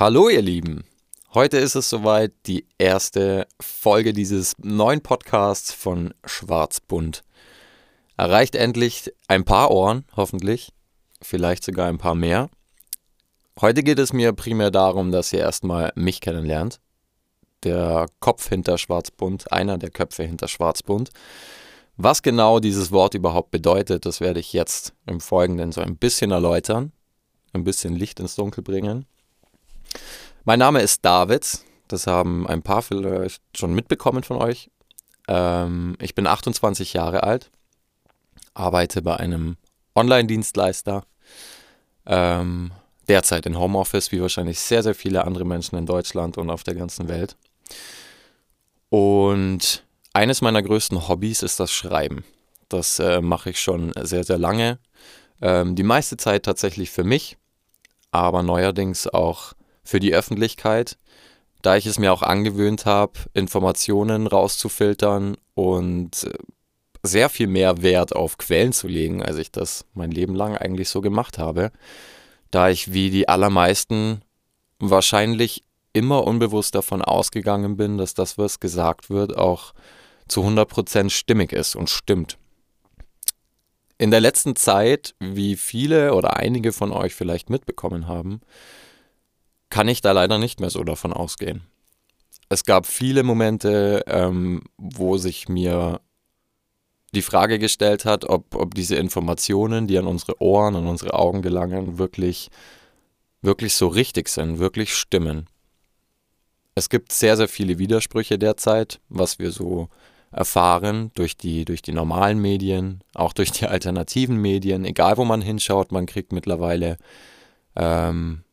Hallo ihr Lieben, heute ist es soweit die erste Folge dieses neuen Podcasts von Schwarzbund. Erreicht endlich ein paar Ohren, hoffentlich, vielleicht sogar ein paar mehr. Heute geht es mir primär darum, dass ihr erstmal mich kennenlernt. Der Kopf hinter Schwarzbund, einer der Köpfe hinter Schwarzbund. Was genau dieses Wort überhaupt bedeutet, das werde ich jetzt im Folgenden so ein bisschen erläutern, ein bisschen Licht ins Dunkel bringen. Mein Name ist David, das haben ein paar vielleicht schon mitbekommen von euch. Ähm, ich bin 28 Jahre alt, arbeite bei einem Online-Dienstleister, ähm, derzeit in Homeoffice, wie wahrscheinlich sehr, sehr viele andere Menschen in Deutschland und auf der ganzen Welt. Und eines meiner größten Hobbys ist das Schreiben. Das äh, mache ich schon sehr, sehr lange. Ähm, die meiste Zeit tatsächlich für mich, aber neuerdings auch für die Öffentlichkeit, da ich es mir auch angewöhnt habe, Informationen rauszufiltern und äh, sehr viel mehr Wert auf Quellen zu legen, als ich das mein Leben lang eigentlich so gemacht habe, da ich wie die allermeisten wahrscheinlich immer unbewusst davon ausgegangen bin, dass das, was gesagt wird, auch zu 100% stimmig ist und stimmt. In der letzten Zeit, wie viele oder einige von euch vielleicht mitbekommen haben, kann ich da leider nicht mehr so davon ausgehen. Es gab viele Momente, ähm, wo sich mir die Frage gestellt hat, ob, ob diese Informationen, die an unsere Ohren, an unsere Augen gelangen, wirklich, wirklich so richtig sind, wirklich stimmen. Es gibt sehr, sehr viele Widersprüche derzeit, was wir so erfahren durch die, durch die normalen Medien, auch durch die alternativen Medien. Egal wo man hinschaut, man kriegt mittlerweile ähm,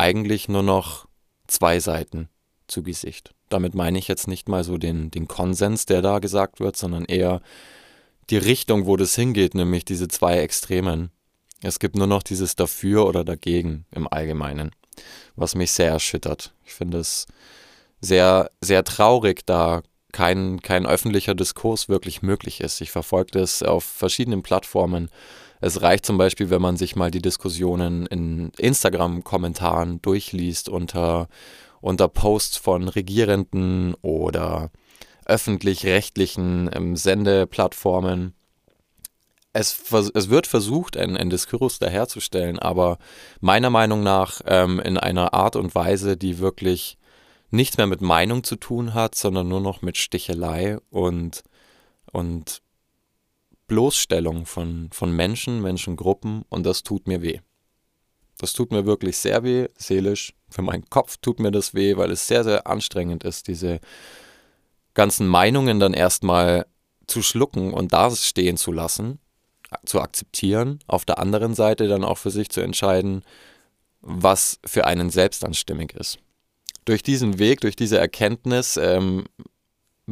eigentlich nur noch zwei Seiten zu Gesicht. Damit meine ich jetzt nicht mal so den, den Konsens, der da gesagt wird, sondern eher die Richtung, wo das hingeht, nämlich diese zwei Extremen. Es gibt nur noch dieses Dafür oder Dagegen im Allgemeinen, was mich sehr erschüttert. Ich finde es sehr, sehr traurig, da kein, kein öffentlicher Diskurs wirklich möglich ist. Ich verfolge das auf verschiedenen Plattformen. Es reicht zum Beispiel, wenn man sich mal die Diskussionen in Instagram-Kommentaren durchliest unter, unter Posts von Regierenden oder öffentlich-rechtlichen ähm, Sendeplattformen. Es, es wird versucht, einen, einen Diskurs daherzustellen, aber meiner Meinung nach ähm, in einer Art und Weise, die wirklich nichts mehr mit Meinung zu tun hat, sondern nur noch mit Stichelei und, und Bloßstellung von, von Menschen, Menschengruppen und das tut mir weh. Das tut mir wirklich sehr weh, seelisch. Für meinen Kopf tut mir das weh, weil es sehr, sehr anstrengend ist, diese ganzen Meinungen dann erstmal zu schlucken und da stehen zu lassen, zu akzeptieren, auf der anderen Seite dann auch für sich zu entscheiden, was für einen selbst anstimmig ist durch diesen Weg, durch diese Erkenntnis, ähm,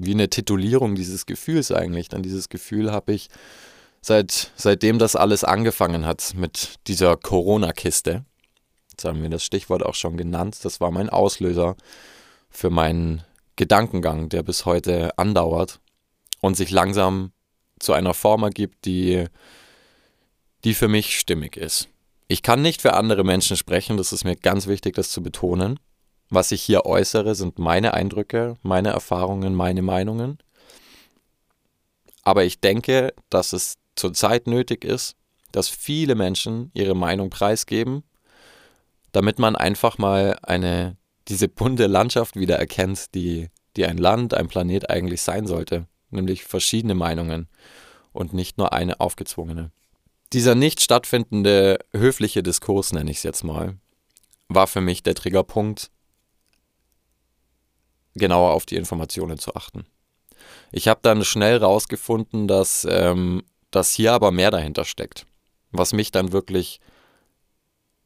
wie eine Titulierung dieses Gefühls eigentlich, dann dieses Gefühl habe ich, seit, seitdem das alles angefangen hat mit dieser Corona-Kiste, jetzt haben wir das Stichwort auch schon genannt, das war mein Auslöser für meinen Gedankengang, der bis heute andauert und sich langsam zu einer Form ergibt, die, die für mich stimmig ist. Ich kann nicht für andere Menschen sprechen, das ist mir ganz wichtig, das zu betonen. Was ich hier äußere, sind meine Eindrücke, meine Erfahrungen, meine Meinungen. Aber ich denke, dass es zurzeit nötig ist, dass viele Menschen ihre Meinung preisgeben, damit man einfach mal eine, diese bunte Landschaft wieder erkennt, die, die ein Land, ein Planet eigentlich sein sollte, nämlich verschiedene Meinungen und nicht nur eine aufgezwungene. Dieser nicht stattfindende höfliche Diskurs, nenne ich es jetzt mal, war für mich der Triggerpunkt, genauer auf die Informationen zu achten. Ich habe dann schnell rausgefunden, dass, ähm, dass hier aber mehr dahinter steckt. Was mich dann wirklich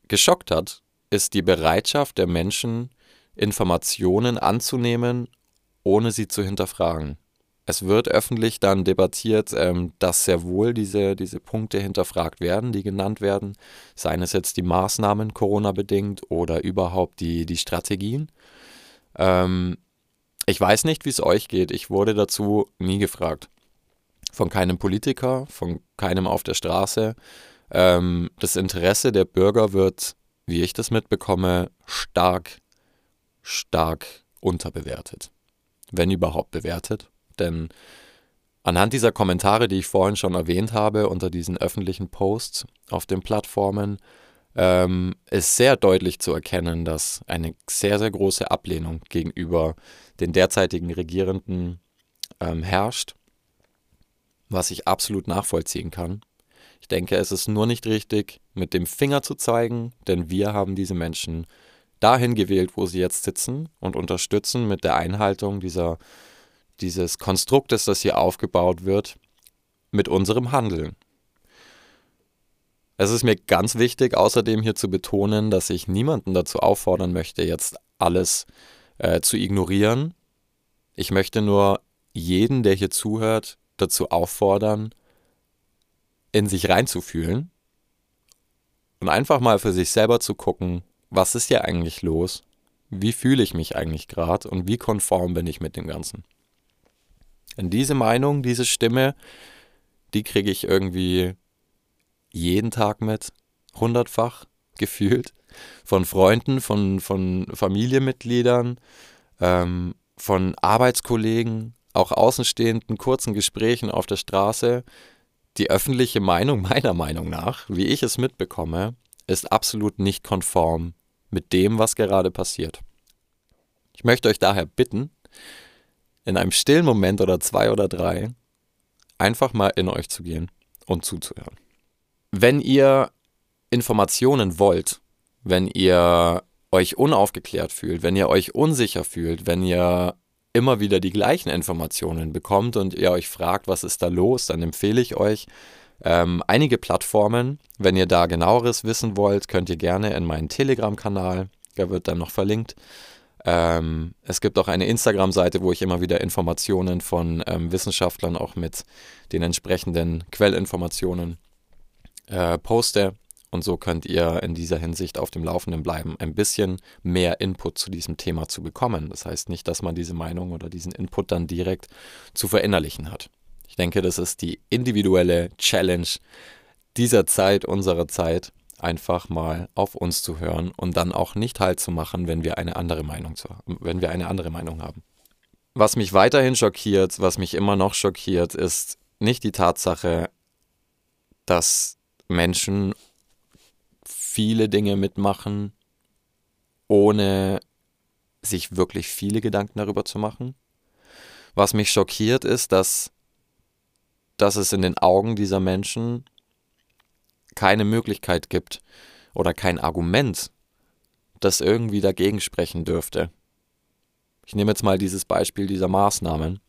geschockt hat, ist die Bereitschaft der Menschen, Informationen anzunehmen, ohne sie zu hinterfragen. Es wird öffentlich dann debattiert, ähm, dass sehr wohl diese, diese Punkte hinterfragt werden, die genannt werden, seien es jetzt die Maßnahmen Corona-bedingt oder überhaupt die, die Strategien. Ähm, ich weiß nicht, wie es euch geht. Ich wurde dazu nie gefragt. Von keinem Politiker, von keinem auf der Straße. Ähm, das Interesse der Bürger wird, wie ich das mitbekomme, stark stark unterbewertet. Wenn überhaupt bewertet. Denn anhand dieser Kommentare, die ich vorhin schon erwähnt habe, unter diesen öffentlichen Posts auf den Plattformen, ähm, ist sehr deutlich zu erkennen, dass eine sehr, sehr große Ablehnung gegenüber den derzeitigen Regierenden ähm, herrscht, was ich absolut nachvollziehen kann. Ich denke, es ist nur nicht richtig, mit dem Finger zu zeigen, denn wir haben diese Menschen dahin gewählt, wo sie jetzt sitzen und unterstützen mit der Einhaltung dieser, dieses Konstruktes, das hier aufgebaut wird, mit unserem Handeln. Es ist mir ganz wichtig, außerdem hier zu betonen, dass ich niemanden dazu auffordern möchte, jetzt alles äh, zu ignorieren. Ich möchte nur jeden, der hier zuhört, dazu auffordern, in sich reinzufühlen und einfach mal für sich selber zu gucken, was ist hier eigentlich los? Wie fühle ich mich eigentlich gerade und wie konform bin ich mit dem Ganzen? Und diese Meinung, diese Stimme, die kriege ich irgendwie jeden Tag mit, hundertfach gefühlt, von Freunden, von, von Familienmitgliedern, ähm, von Arbeitskollegen, auch außenstehenden kurzen Gesprächen auf der Straße. Die öffentliche Meinung meiner Meinung nach, wie ich es mitbekomme, ist absolut nicht konform mit dem, was gerade passiert. Ich möchte euch daher bitten, in einem stillen Moment oder zwei oder drei einfach mal in euch zu gehen und zuzuhören. Wenn ihr Informationen wollt, wenn ihr euch unaufgeklärt fühlt, wenn ihr euch unsicher fühlt, wenn ihr immer wieder die gleichen Informationen bekommt und ihr euch fragt, was ist da los, dann empfehle ich euch ähm, einige Plattformen. Wenn ihr da genaueres wissen wollt, könnt ihr gerne in meinen Telegram-Kanal, der wird dann noch verlinkt. Ähm, es gibt auch eine Instagram-Seite, wo ich immer wieder Informationen von ähm, Wissenschaftlern auch mit den entsprechenden Quellinformationen äh, poste. Und so könnt ihr in dieser Hinsicht auf dem Laufenden bleiben, ein bisschen mehr Input zu diesem Thema zu bekommen. Das heißt nicht, dass man diese Meinung oder diesen Input dann direkt zu verinnerlichen hat. Ich denke, das ist die individuelle Challenge dieser Zeit, unserer Zeit, einfach mal auf uns zu hören und dann auch nicht halt zu machen, wenn wir eine andere Meinung zu, wenn wir eine andere Meinung haben. Was mich weiterhin schockiert, was mich immer noch schockiert, ist nicht die Tatsache, dass Menschen viele Dinge mitmachen, ohne sich wirklich viele Gedanken darüber zu machen. Was mich schockiert ist, dass, dass es in den Augen dieser Menschen keine Möglichkeit gibt oder kein Argument, das irgendwie dagegen sprechen dürfte. Ich nehme jetzt mal dieses Beispiel dieser Maßnahmen,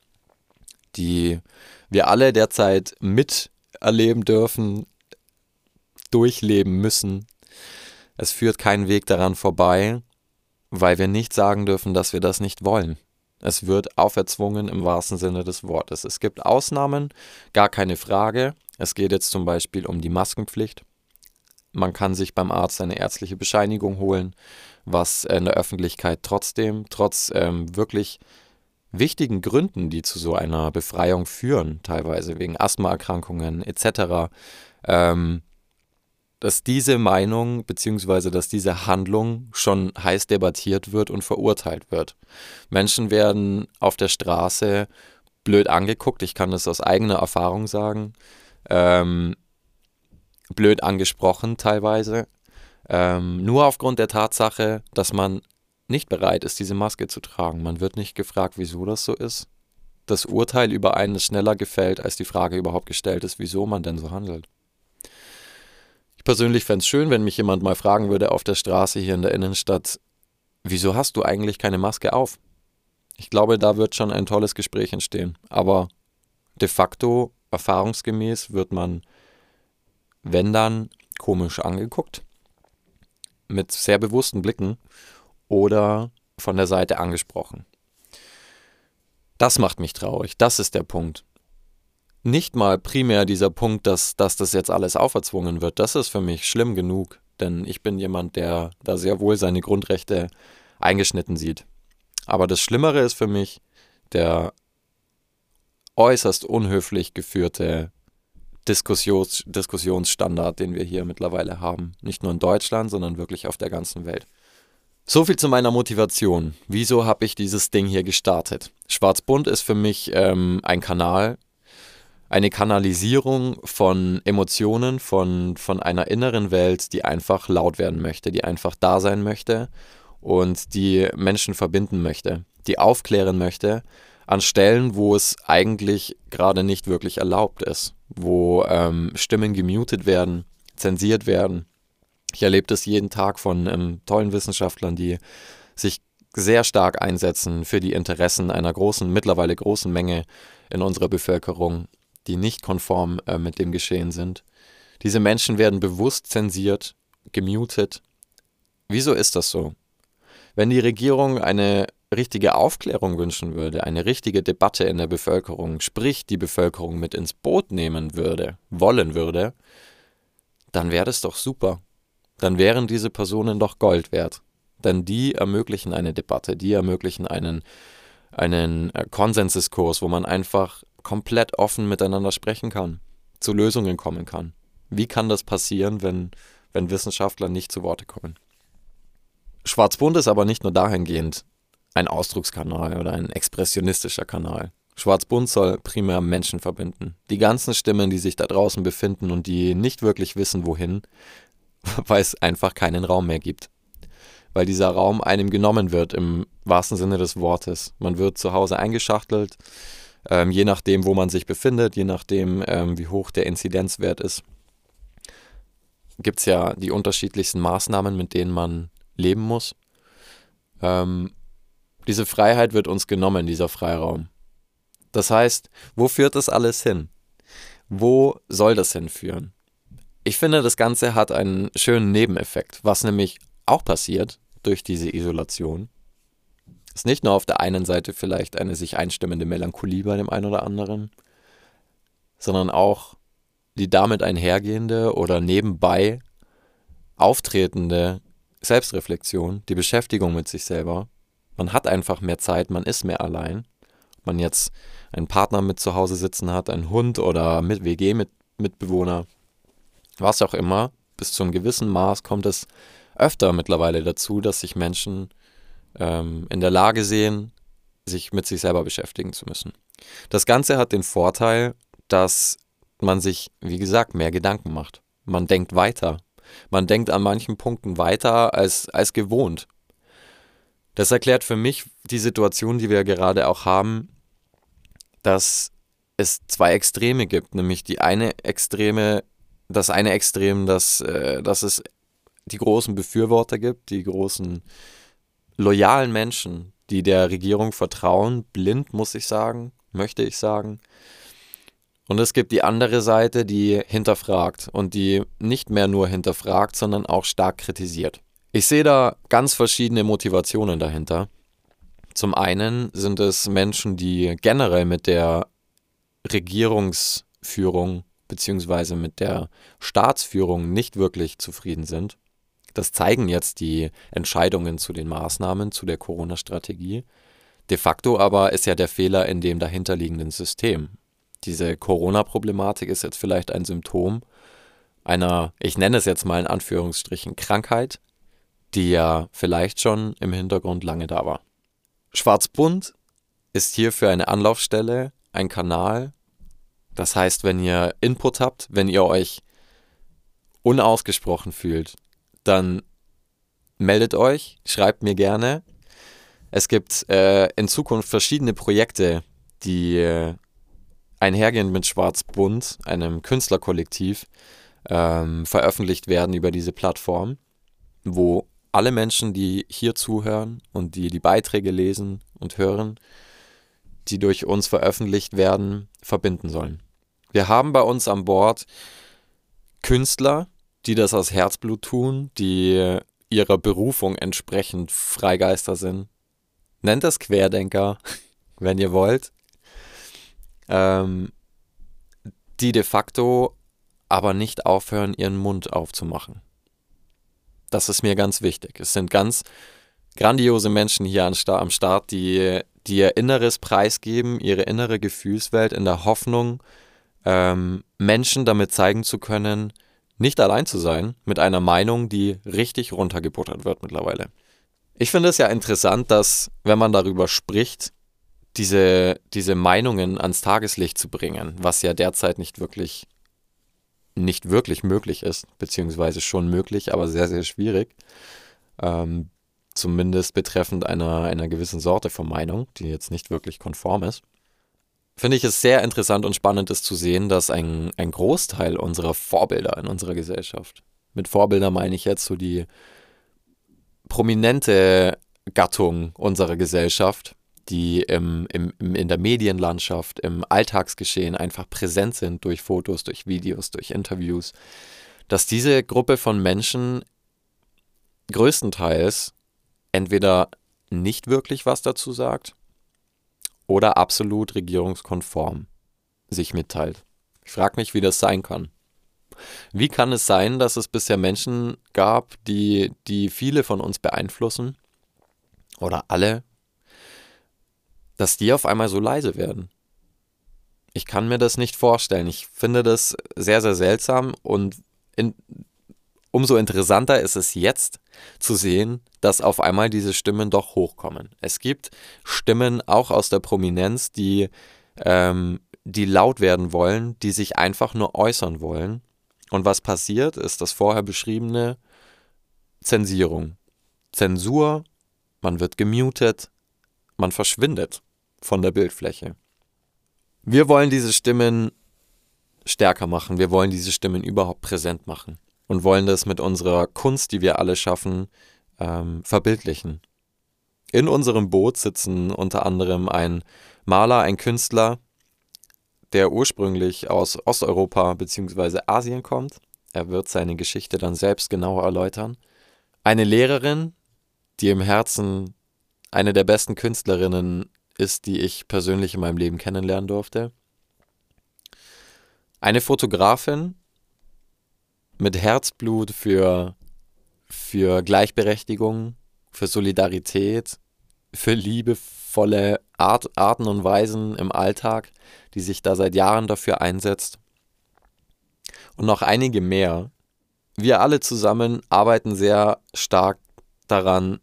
die wir alle derzeit miterleben dürfen, durchleben müssen, es führt kein Weg daran vorbei, weil wir nicht sagen dürfen, dass wir das nicht wollen. Es wird auferzwungen im wahrsten Sinne des Wortes. Es gibt Ausnahmen, gar keine Frage. Es geht jetzt zum Beispiel um die Maskenpflicht. Man kann sich beim Arzt eine ärztliche Bescheinigung holen, was in der Öffentlichkeit trotzdem, trotz ähm, wirklich wichtigen Gründen, die zu so einer Befreiung führen, teilweise wegen Asthmaerkrankungen etc., ähm, dass diese Meinung bzw. dass diese Handlung schon heiß debattiert wird und verurteilt wird. Menschen werden auf der Straße blöd angeguckt, ich kann das aus eigener Erfahrung sagen, ähm, blöd angesprochen teilweise, ähm, nur aufgrund der Tatsache, dass man nicht bereit ist, diese Maske zu tragen. Man wird nicht gefragt, wieso das so ist. Das Urteil über einen ist schneller gefällt, als die Frage überhaupt gestellt ist, wieso man denn so handelt. Ich persönlich fände es schön, wenn mich jemand mal fragen würde auf der Straße hier in der Innenstadt, wieso hast du eigentlich keine Maske auf? Ich glaube, da wird schon ein tolles Gespräch entstehen. Aber de facto, erfahrungsgemäß, wird man, wenn dann, komisch angeguckt, mit sehr bewussten Blicken oder von der Seite angesprochen. Das macht mich traurig. Das ist der Punkt nicht mal primär dieser Punkt, dass, dass das jetzt alles auferzwungen wird. Das ist für mich schlimm genug, denn ich bin jemand, der da sehr wohl seine Grundrechte eingeschnitten sieht. Aber das Schlimmere ist für mich der äußerst unhöflich geführte Diskussions Diskussionsstandard, den wir hier mittlerweile haben. Nicht nur in Deutschland, sondern wirklich auf der ganzen Welt. So viel zu meiner Motivation. Wieso habe ich dieses Ding hier gestartet? Schwarzbunt ist für mich ähm, ein Kanal, eine Kanalisierung von Emotionen, von, von einer inneren Welt, die einfach laut werden möchte, die einfach da sein möchte und die Menschen verbinden möchte, die aufklären möchte an Stellen, wo es eigentlich gerade nicht wirklich erlaubt ist, wo ähm, Stimmen gemutet werden, zensiert werden. Ich erlebe das jeden Tag von ähm, tollen Wissenschaftlern, die sich sehr stark einsetzen für die Interessen einer großen, mittlerweile großen Menge in unserer Bevölkerung, die nicht konform äh, mit dem Geschehen sind. Diese Menschen werden bewusst zensiert, gemutet. Wieso ist das so? Wenn die Regierung eine richtige Aufklärung wünschen würde, eine richtige Debatte in der Bevölkerung, sprich die Bevölkerung mit ins Boot nehmen würde, wollen würde, dann wäre das doch super. Dann wären diese Personen doch Gold wert. Denn die ermöglichen eine Debatte, die ermöglichen einen, einen äh, Konsensdiskurs, wo man einfach komplett offen miteinander sprechen kann, zu Lösungen kommen kann. Wie kann das passieren, wenn, wenn Wissenschaftler nicht zu Worte kommen? Schwarzbunt ist aber nicht nur dahingehend ein Ausdruckskanal oder ein expressionistischer Kanal. Schwarzbunt soll primär Menschen verbinden. Die ganzen Stimmen, die sich da draußen befinden und die nicht wirklich wissen, wohin, weil es einfach keinen Raum mehr gibt. Weil dieser Raum einem genommen wird im wahrsten Sinne des Wortes. Man wird zu Hause eingeschachtelt, ähm, je nachdem, wo man sich befindet, je nachdem, ähm, wie hoch der Inzidenzwert ist. Gibt es ja die unterschiedlichsten Maßnahmen, mit denen man leben muss. Ähm, diese Freiheit wird uns genommen, dieser Freiraum. Das heißt, wo führt das alles hin? Wo soll das hinführen? Ich finde, das Ganze hat einen schönen Nebeneffekt, was nämlich auch passiert durch diese Isolation. Ist nicht nur auf der einen Seite vielleicht eine sich einstimmende Melancholie bei dem einen oder anderen, sondern auch die damit einhergehende oder nebenbei auftretende Selbstreflexion, die Beschäftigung mit sich selber man hat einfach mehr Zeit, man ist mehr allein. Ob man jetzt einen Partner mit zu Hause sitzen hat, einen Hund oder mit WG-Mitbewohner, was auch immer, bis zu einem gewissen Maß kommt es öfter mittlerweile dazu, dass sich Menschen ähm, in der Lage sehen, sich mit sich selber beschäftigen zu müssen. Das Ganze hat den Vorteil, dass man sich, wie gesagt, mehr Gedanken macht. Man denkt weiter. Man denkt an manchen Punkten weiter als, als gewohnt. Das erklärt für mich die Situation, die wir gerade auch haben, dass es zwei Extreme gibt, nämlich die eine Extreme, das eine Extrem, dass, äh, dass es die großen Befürworter gibt, die großen loyalen Menschen, die der Regierung vertrauen, blind muss ich sagen, möchte ich sagen. Und es gibt die andere Seite, die hinterfragt und die nicht mehr nur hinterfragt, sondern auch stark kritisiert. Ich sehe da ganz verschiedene Motivationen dahinter. Zum einen sind es Menschen, die generell mit der Regierungsführung bzw. mit der Staatsführung nicht wirklich zufrieden sind. Das zeigen jetzt die Entscheidungen zu den Maßnahmen, zu der Corona-Strategie. De facto aber ist ja der Fehler in dem dahinterliegenden System. Diese Corona-Problematik ist jetzt vielleicht ein Symptom einer, ich nenne es jetzt mal in Anführungsstrichen, Krankheit, die ja vielleicht schon im Hintergrund lange da war. Schwarzbunt ist hierfür eine Anlaufstelle, ein Kanal. Das heißt, wenn ihr Input habt, wenn ihr euch unausgesprochen fühlt, dann meldet euch, schreibt mir gerne. Es gibt äh, in Zukunft verschiedene Projekte, die äh, einhergehend mit Schwarzbunt, einem Künstlerkollektiv, ähm, veröffentlicht werden über diese Plattform, wo alle Menschen, die hier zuhören und die die Beiträge lesen und hören, die durch uns veröffentlicht werden, verbinden sollen. Wir haben bei uns an Bord Künstler, die das aus Herzblut tun, die ihrer Berufung entsprechend Freigeister sind. Nennt das Querdenker, wenn ihr wollt. Ähm, die de facto aber nicht aufhören, ihren Mund aufzumachen. Das ist mir ganz wichtig. Es sind ganz grandiose Menschen hier am Start, die, die ihr Inneres preisgeben, ihre innere Gefühlswelt in der Hoffnung, ähm, Menschen damit zeigen zu können, nicht allein zu sein mit einer Meinung, die richtig runtergebuttert wird mittlerweile. Ich finde es ja interessant, dass, wenn man darüber spricht, diese, diese Meinungen ans Tageslicht zu bringen, was ja derzeit nicht wirklich, nicht wirklich möglich ist, beziehungsweise schon möglich, aber sehr, sehr schwierig. Ähm, zumindest betreffend einer, einer gewissen Sorte von Meinung, die jetzt nicht wirklich konform ist. Finde ich es sehr interessant und spannend, ist zu sehen, dass ein, ein Großteil unserer Vorbilder in unserer Gesellschaft, mit Vorbilder meine ich jetzt so die prominente Gattung unserer Gesellschaft, die im, im, in der Medienlandschaft, im Alltagsgeschehen einfach präsent sind durch Fotos, durch Videos, durch Interviews, dass diese Gruppe von Menschen größtenteils entweder nicht wirklich was dazu sagt oder absolut regierungskonform sich mitteilt. Ich frage mich, wie das sein kann. Wie kann es sein, dass es bisher Menschen gab, die, die viele von uns beeinflussen oder alle, dass die auf einmal so leise werden? Ich kann mir das nicht vorstellen. Ich finde das sehr, sehr seltsam und in, umso interessanter ist es jetzt zu sehen, dass auf einmal diese Stimmen doch hochkommen. Es gibt Stimmen auch aus der Prominenz, die, ähm, die laut werden wollen, die sich einfach nur äußern wollen. Und was passiert, ist das vorher beschriebene Zensierung. Zensur, man wird gemutet, man verschwindet von der Bildfläche. Wir wollen diese Stimmen stärker machen, wir wollen diese Stimmen überhaupt präsent machen und wollen das mit unserer Kunst, die wir alle schaffen, ähm, verbildlichen. In unserem Boot sitzen unter anderem ein Maler, ein Künstler, der ursprünglich aus Osteuropa bzw. Asien kommt. Er wird seine Geschichte dann selbst genauer erläutern. Eine Lehrerin, die im Herzen eine der besten Künstlerinnen ist, die ich persönlich in meinem Leben kennenlernen durfte. Eine Fotografin, mit Herzblut für, für Gleichberechtigung, für Solidarität, für liebevolle Art, Arten und Weisen im Alltag, die sich da seit Jahren dafür einsetzt. Und noch einige mehr. Wir alle zusammen arbeiten sehr stark daran,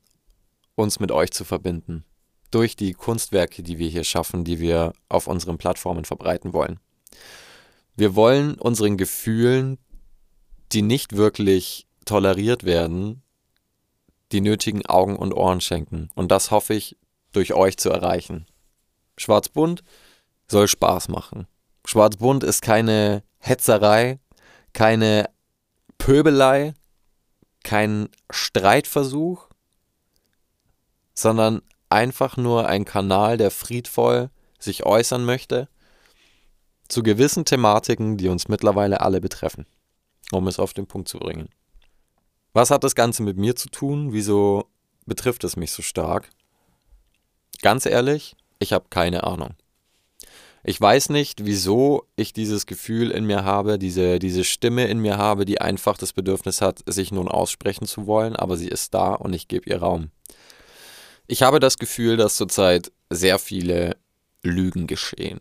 uns mit euch zu verbinden. Durch die Kunstwerke, die wir hier schaffen, die wir auf unseren Plattformen verbreiten wollen. Wir wollen unseren Gefühlen die nicht wirklich toleriert werden, die nötigen Augen und Ohren schenken. Und das hoffe ich durch euch zu erreichen. Schwarzbund soll Spaß machen. Schwarzbund ist keine Hetzerei, keine Pöbelei, kein Streitversuch, sondern einfach nur ein Kanal, der friedvoll sich äußern möchte zu gewissen Thematiken, die uns mittlerweile alle betreffen um es auf den Punkt zu bringen. Was hat das Ganze mit mir zu tun? Wieso betrifft es mich so stark? Ganz ehrlich, ich habe keine Ahnung. Ich weiß nicht, wieso ich dieses Gefühl in mir habe, diese, diese Stimme in mir habe, die einfach das Bedürfnis hat, sich nun aussprechen zu wollen, aber sie ist da und ich gebe ihr Raum. Ich habe das Gefühl, dass zurzeit sehr viele Lügen geschehen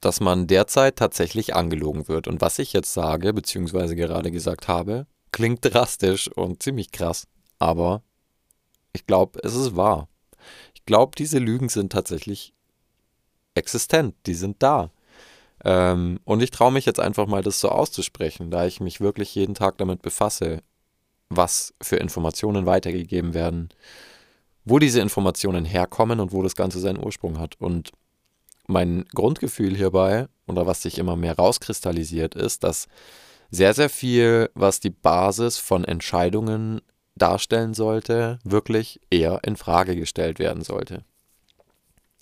dass man derzeit tatsächlich angelogen wird. Und was ich jetzt sage, beziehungsweise gerade gesagt habe, klingt drastisch und ziemlich krass. Aber ich glaube, es ist wahr. Ich glaube, diese Lügen sind tatsächlich existent. Die sind da. Ähm, und ich traue mich jetzt einfach mal, das so auszusprechen, da ich mich wirklich jeden Tag damit befasse, was für Informationen weitergegeben werden, wo diese Informationen herkommen und wo das Ganze seinen Ursprung hat. Und mein Grundgefühl hierbei, oder was sich immer mehr rauskristallisiert, ist, dass sehr, sehr viel, was die Basis von Entscheidungen darstellen sollte, wirklich eher in Frage gestellt werden sollte.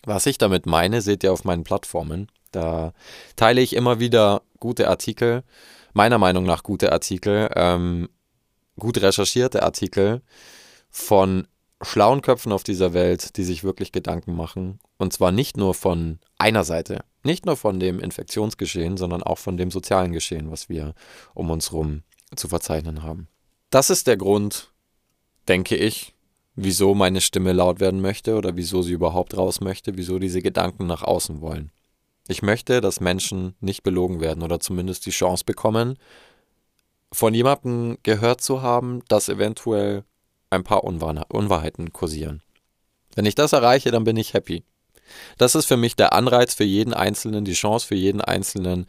Was ich damit meine, seht ihr auf meinen Plattformen. Da teile ich immer wieder gute Artikel, meiner Meinung nach gute Artikel, ähm, gut recherchierte Artikel von schlauen Köpfen auf dieser Welt, die sich wirklich Gedanken machen. Und zwar nicht nur von einer Seite, nicht nur von dem Infektionsgeschehen, sondern auch von dem sozialen Geschehen, was wir um uns herum zu verzeichnen haben. Das ist der Grund, denke ich, wieso meine Stimme laut werden möchte oder wieso sie überhaupt raus möchte, wieso diese Gedanken nach außen wollen. Ich möchte, dass Menschen nicht belogen werden oder zumindest die Chance bekommen, von jemandem gehört zu haben, dass eventuell ein paar Unwahrheiten kursieren. Wenn ich das erreiche, dann bin ich happy. Das ist für mich der Anreiz für jeden Einzelnen, die Chance für jeden Einzelnen,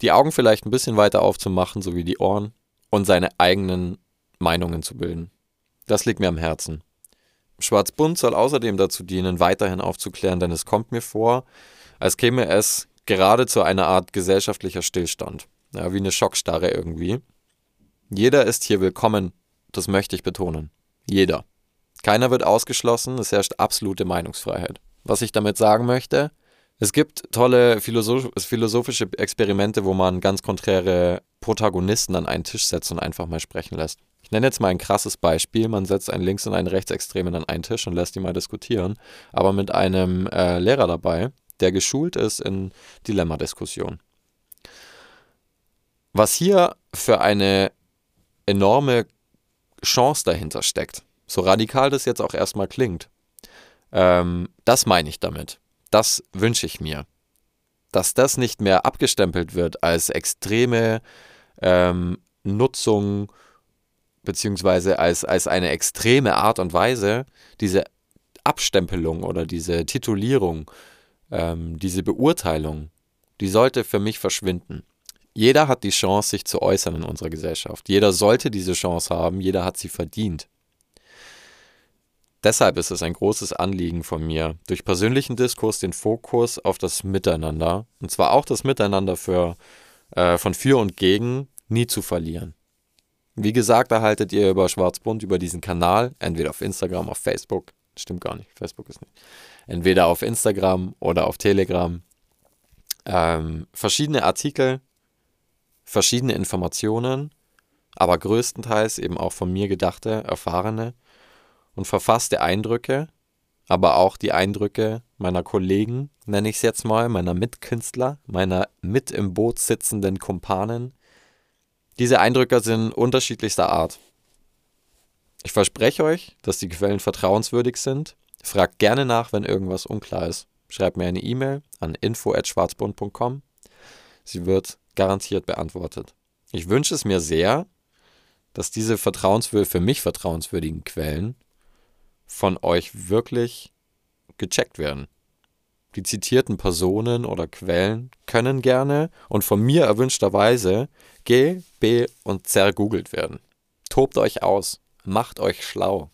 die Augen vielleicht ein bisschen weiter aufzumachen, sowie die Ohren, und seine eigenen Meinungen zu bilden. Das liegt mir am Herzen. Schwarz-Bunt soll außerdem dazu dienen, weiterhin aufzuklären, denn es kommt mir vor, als käme es gerade zu einer Art gesellschaftlicher Stillstand. Ja, wie eine Schockstarre irgendwie. Jeder ist hier willkommen, das möchte ich betonen. Jeder. Keiner wird ausgeschlossen, es herrscht absolute Meinungsfreiheit. Was ich damit sagen möchte, es gibt tolle Philosoph philosophische Experimente, wo man ganz konträre Protagonisten an einen Tisch setzt und einfach mal sprechen lässt. Ich nenne jetzt mal ein krasses Beispiel. Man setzt einen Links- und einen Rechtsextremen an einen Tisch und lässt die mal diskutieren, aber mit einem äh, Lehrer dabei, der geschult ist in Dilemmadiskussion. Was hier für eine enorme Chance dahinter steckt, so radikal das jetzt auch erstmal klingt, ähm, das meine ich damit. Das wünsche ich mir. Dass das nicht mehr abgestempelt wird als extreme ähm, Nutzung beziehungsweise als, als eine extreme Art und Weise, diese Abstempelung oder diese Titulierung, ähm, diese Beurteilung, die sollte für mich verschwinden. Jeder hat die Chance, sich zu äußern in unserer Gesellschaft. Jeder sollte diese Chance haben, jeder hat sie verdient. Deshalb ist es ein großes Anliegen von mir, durch persönlichen Diskurs den Fokus auf das Miteinander, und zwar auch das Miteinander für, äh, von für und gegen, nie zu verlieren. Wie gesagt, erhaltet ihr über Schwarzbund, über diesen Kanal, entweder auf Instagram, auf Facebook, stimmt gar nicht, Facebook ist nicht, entweder auf Instagram oder auf Telegram, ähm, verschiedene Artikel, verschiedene Informationen, aber größtenteils eben auch von mir gedachte, erfahrene und verfasste Eindrücke, aber auch die Eindrücke meiner Kollegen, nenne ich es jetzt mal, meiner Mitkünstler, meiner mit im Boot sitzenden Kumpanen, diese Eindrücke sind unterschiedlichster Art. Ich verspreche euch, dass die Quellen vertrauenswürdig sind. Fragt gerne nach, wenn irgendwas unklar ist. Schreibt mir eine E-Mail an info@schwarzbund.com. Sie wird garantiert beantwortet. Ich wünsche es mir sehr, dass diese vertrauenswürdigen, für mich vertrauenswürdigen Quellen von euch wirklich gecheckt werden. Die zitierten Personen oder Quellen können gerne und von mir erwünschterweise G, B und zergoogelt werden. Tobt euch aus, macht euch schlau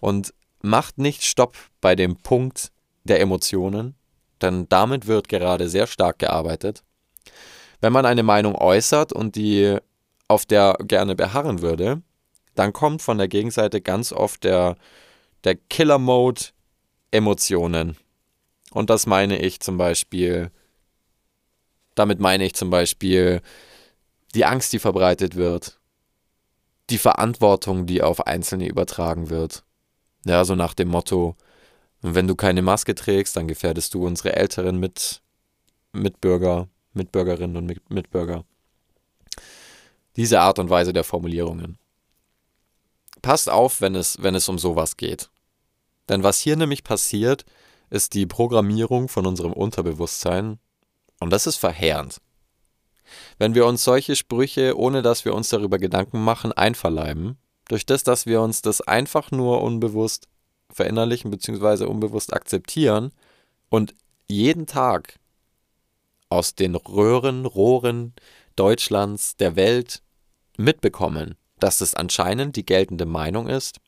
und macht nicht Stopp bei dem Punkt der Emotionen, denn damit wird gerade sehr stark gearbeitet. Wenn man eine Meinung äußert und die auf der gerne beharren würde, dann kommt von der Gegenseite ganz oft der, der Killer-Mode Emotionen. Und das meine ich zum Beispiel, damit meine ich zum Beispiel die Angst, die verbreitet wird, die Verantwortung, die auf Einzelne übertragen wird. Ja, so nach dem Motto, wenn du keine Maske trägst, dann gefährdest du unsere älteren Mit Mitbürger, Mitbürgerinnen und Mitbürger. Diese Art und Weise der Formulierungen. Passt auf, wenn es, wenn es um sowas geht. Denn was hier nämlich passiert, ist die Programmierung von unserem Unterbewusstsein. Und das ist verheerend. Wenn wir uns solche Sprüche, ohne dass wir uns darüber Gedanken machen, einverleiben, durch das, dass wir uns das einfach nur unbewusst verinnerlichen bzw. unbewusst akzeptieren und jeden Tag aus den Röhren, Rohren Deutschlands, der Welt mitbekommen, dass es anscheinend die geltende Meinung ist,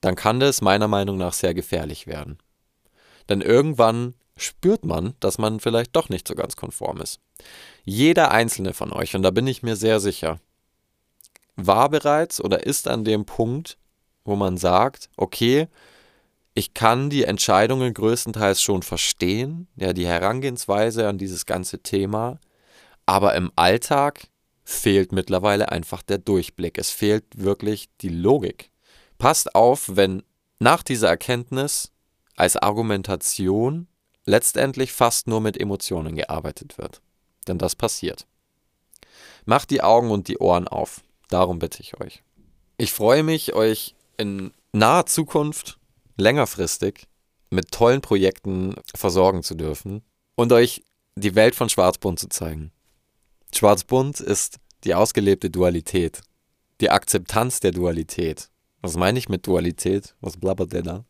dann kann das meiner Meinung nach sehr gefährlich werden. Denn irgendwann spürt man, dass man vielleicht doch nicht so ganz konform ist. Jeder einzelne von euch, und da bin ich mir sehr sicher, war bereits oder ist an dem Punkt, wo man sagt, okay, ich kann die Entscheidungen größtenteils schon verstehen, ja, die Herangehensweise an dieses ganze Thema, aber im Alltag fehlt mittlerweile einfach der Durchblick. Es fehlt wirklich die Logik. Passt auf, wenn nach dieser Erkenntnis als Argumentation letztendlich fast nur mit Emotionen gearbeitet wird. Denn das passiert. Macht die Augen und die Ohren auf. Darum bitte ich euch. Ich freue mich, euch in naher Zukunft, längerfristig, mit tollen Projekten versorgen zu dürfen und euch die Welt von Schwarzbund zu zeigen. Schwarzbund ist die ausgelebte Dualität, die Akzeptanz der Dualität. Was meine ich mit Dualität? Was blabbert der da?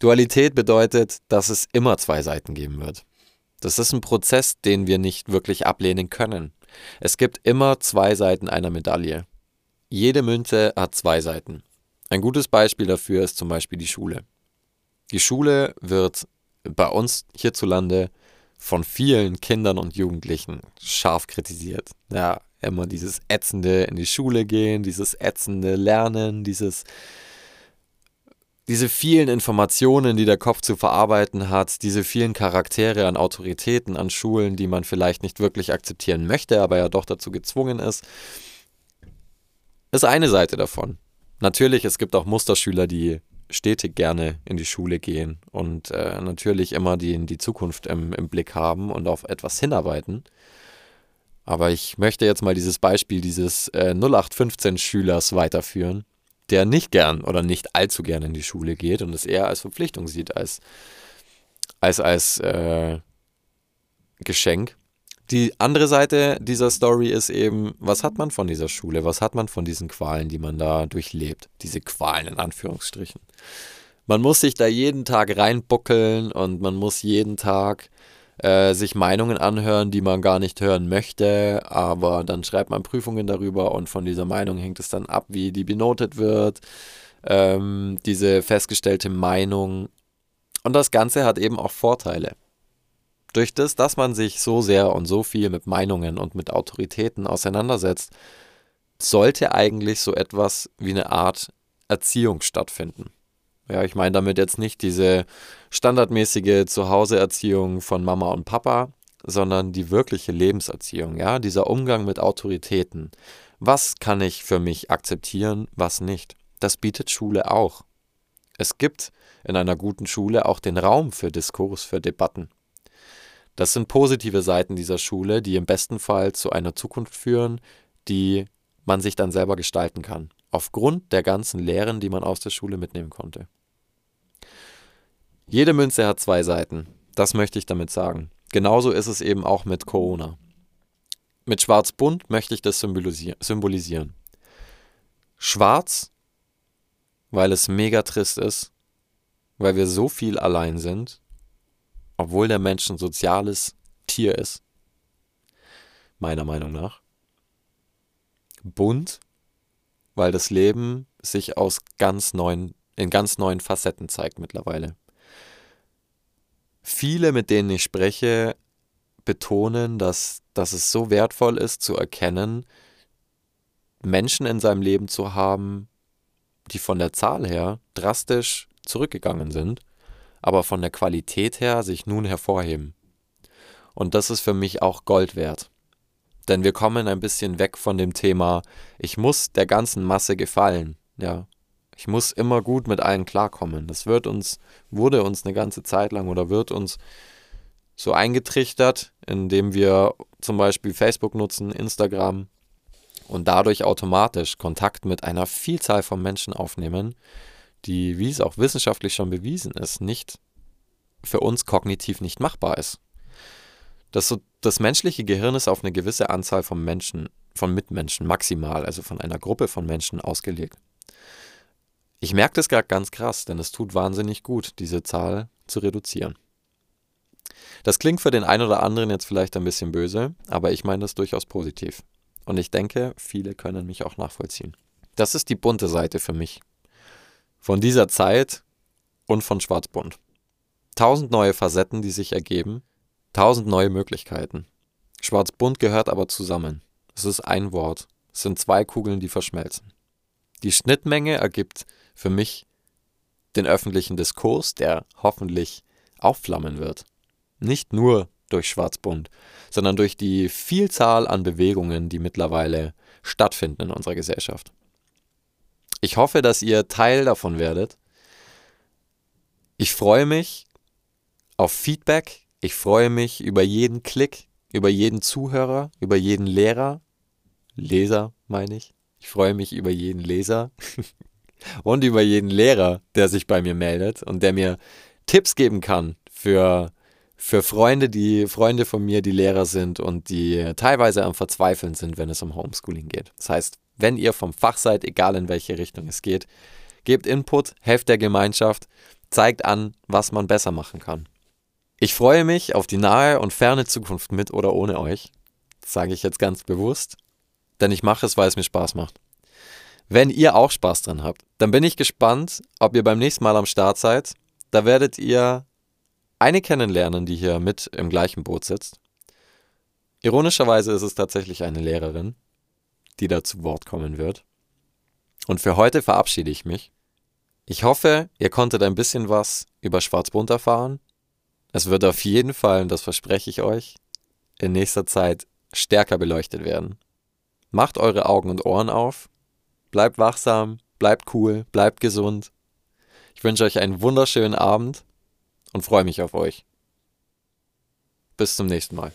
Dualität bedeutet, dass es immer zwei Seiten geben wird. Das ist ein Prozess, den wir nicht wirklich ablehnen können. Es gibt immer zwei Seiten einer Medaille. Jede Münze hat zwei Seiten. Ein gutes Beispiel dafür ist zum Beispiel die Schule. Die Schule wird bei uns hierzulande von vielen Kindern und Jugendlichen scharf kritisiert. Ja, immer dieses ätzende in die Schule gehen, dieses ätzende Lernen, dieses diese vielen Informationen, die der Kopf zu verarbeiten hat, diese vielen Charaktere an Autoritäten, an Schulen, die man vielleicht nicht wirklich akzeptieren möchte, aber ja doch dazu gezwungen ist, ist eine Seite davon. Natürlich, es gibt auch Musterschüler, die stetig gerne in die Schule gehen und äh, natürlich immer die, die Zukunft im, im Blick haben und auf etwas hinarbeiten. Aber ich möchte jetzt mal dieses Beispiel dieses äh, 0815-Schülers weiterführen, der nicht gern oder nicht allzu gern in die Schule geht und es eher als Verpflichtung sieht, als als, als äh, Geschenk. Die andere Seite dieser Story ist eben, was hat man von dieser Schule? Was hat man von diesen Qualen, die man da durchlebt? Diese Qualen in Anführungsstrichen. Man muss sich da jeden Tag reinbuckeln und man muss jeden Tag äh, sich Meinungen anhören, die man gar nicht hören möchte, aber dann schreibt man Prüfungen darüber und von dieser Meinung hängt es dann ab, wie die benotet wird. Ähm, diese festgestellte Meinung. Und das Ganze hat eben auch Vorteile. Durch das, dass man sich so sehr und so viel mit Meinungen und mit Autoritäten auseinandersetzt, sollte eigentlich so etwas wie eine Art Erziehung stattfinden. Ja, ich meine damit jetzt nicht diese standardmäßige Zuhauseerziehung von Mama und Papa, sondern die wirkliche Lebenserziehung, ja, dieser Umgang mit Autoritäten. Was kann ich für mich akzeptieren, was nicht? Das bietet Schule auch. Es gibt in einer guten Schule auch den Raum für Diskurs, für Debatten. Das sind positive Seiten dieser Schule, die im besten Fall zu einer Zukunft führen, die man sich dann selber gestalten kann, aufgrund der ganzen Lehren, die man aus der Schule mitnehmen konnte. Jede Münze hat zwei Seiten, das möchte ich damit sagen. Genauso ist es eben auch mit Corona. Mit Schwarz-Bunt möchte ich das symbolisieren. Schwarz, weil es mega trist ist, weil wir so viel allein sind obwohl der Mensch ein soziales Tier ist, meiner Meinung nach. Bunt, weil das Leben sich aus ganz neuen, in ganz neuen Facetten zeigt mittlerweile. Viele, mit denen ich spreche, betonen, dass, dass es so wertvoll ist zu erkennen, Menschen in seinem Leben zu haben, die von der Zahl her drastisch zurückgegangen sind aber von der Qualität her sich nun hervorheben. Und das ist für mich auch Gold wert. Denn wir kommen ein bisschen weg von dem Thema, ich muss der ganzen Masse gefallen, ja. Ich muss immer gut mit allen klarkommen. Das wird uns, wurde uns eine ganze Zeit lang oder wird uns so eingetrichtert, indem wir zum Beispiel Facebook nutzen, Instagram und dadurch automatisch Kontakt mit einer Vielzahl von Menschen aufnehmen, die, wie es auch wissenschaftlich schon bewiesen ist, nicht für uns kognitiv nicht machbar ist. Das, das menschliche Gehirn ist auf eine gewisse Anzahl von Menschen, von Mitmenschen maximal, also von einer Gruppe von Menschen ausgelegt. Ich merke das gerade ganz krass, denn es tut wahnsinnig gut, diese Zahl zu reduzieren. Das klingt für den einen oder anderen jetzt vielleicht ein bisschen böse, aber ich meine das durchaus positiv. Und ich denke, viele können mich auch nachvollziehen. Das ist die bunte Seite für mich von dieser Zeit und von Schwarzbund. Tausend neue Facetten, die sich ergeben, tausend neue Möglichkeiten. Schwarzbund gehört aber zusammen. Es ist ein Wort. Es sind zwei Kugeln, die verschmelzen. Die Schnittmenge ergibt für mich den öffentlichen Diskurs, der hoffentlich aufflammen wird. Nicht nur durch Schwarzbund, sondern durch die Vielzahl an Bewegungen, die mittlerweile stattfinden in unserer Gesellschaft. Ich hoffe, dass ihr Teil davon werdet. Ich freue mich auf Feedback. Ich freue mich über jeden Klick, über jeden Zuhörer, über jeden Lehrer. Leser, meine ich. Ich freue mich über jeden Leser und über jeden Lehrer, der sich bei mir meldet und der mir Tipps geben kann für, für Freunde, die Freunde von mir, die Lehrer sind und die teilweise am Verzweifeln sind, wenn es um Homeschooling geht. Das heißt, wenn ihr vom Fach seid, egal in welche Richtung es geht. Gebt Input, helft der Gemeinschaft, zeigt an, was man besser machen kann. Ich freue mich auf die nahe und ferne Zukunft mit oder ohne euch. Das sage ich jetzt ganz bewusst, denn ich mache es, weil es mir Spaß macht. Wenn ihr auch Spaß dran habt, dann bin ich gespannt, ob ihr beim nächsten Mal am Start seid. Da werdet ihr eine kennenlernen, die hier mit im gleichen Boot sitzt. Ironischerweise ist es tatsächlich eine Lehrerin, die da zu Wort kommen wird. Und für heute verabschiede ich mich. Ich hoffe, ihr konntet ein bisschen was über Schwarzbunt erfahren. Es wird auf jeden Fall, und das verspreche ich euch, in nächster Zeit stärker beleuchtet werden. Macht eure Augen und Ohren auf, bleibt wachsam, bleibt cool, bleibt gesund. Ich wünsche euch einen wunderschönen Abend und freue mich auf euch. Bis zum nächsten Mal.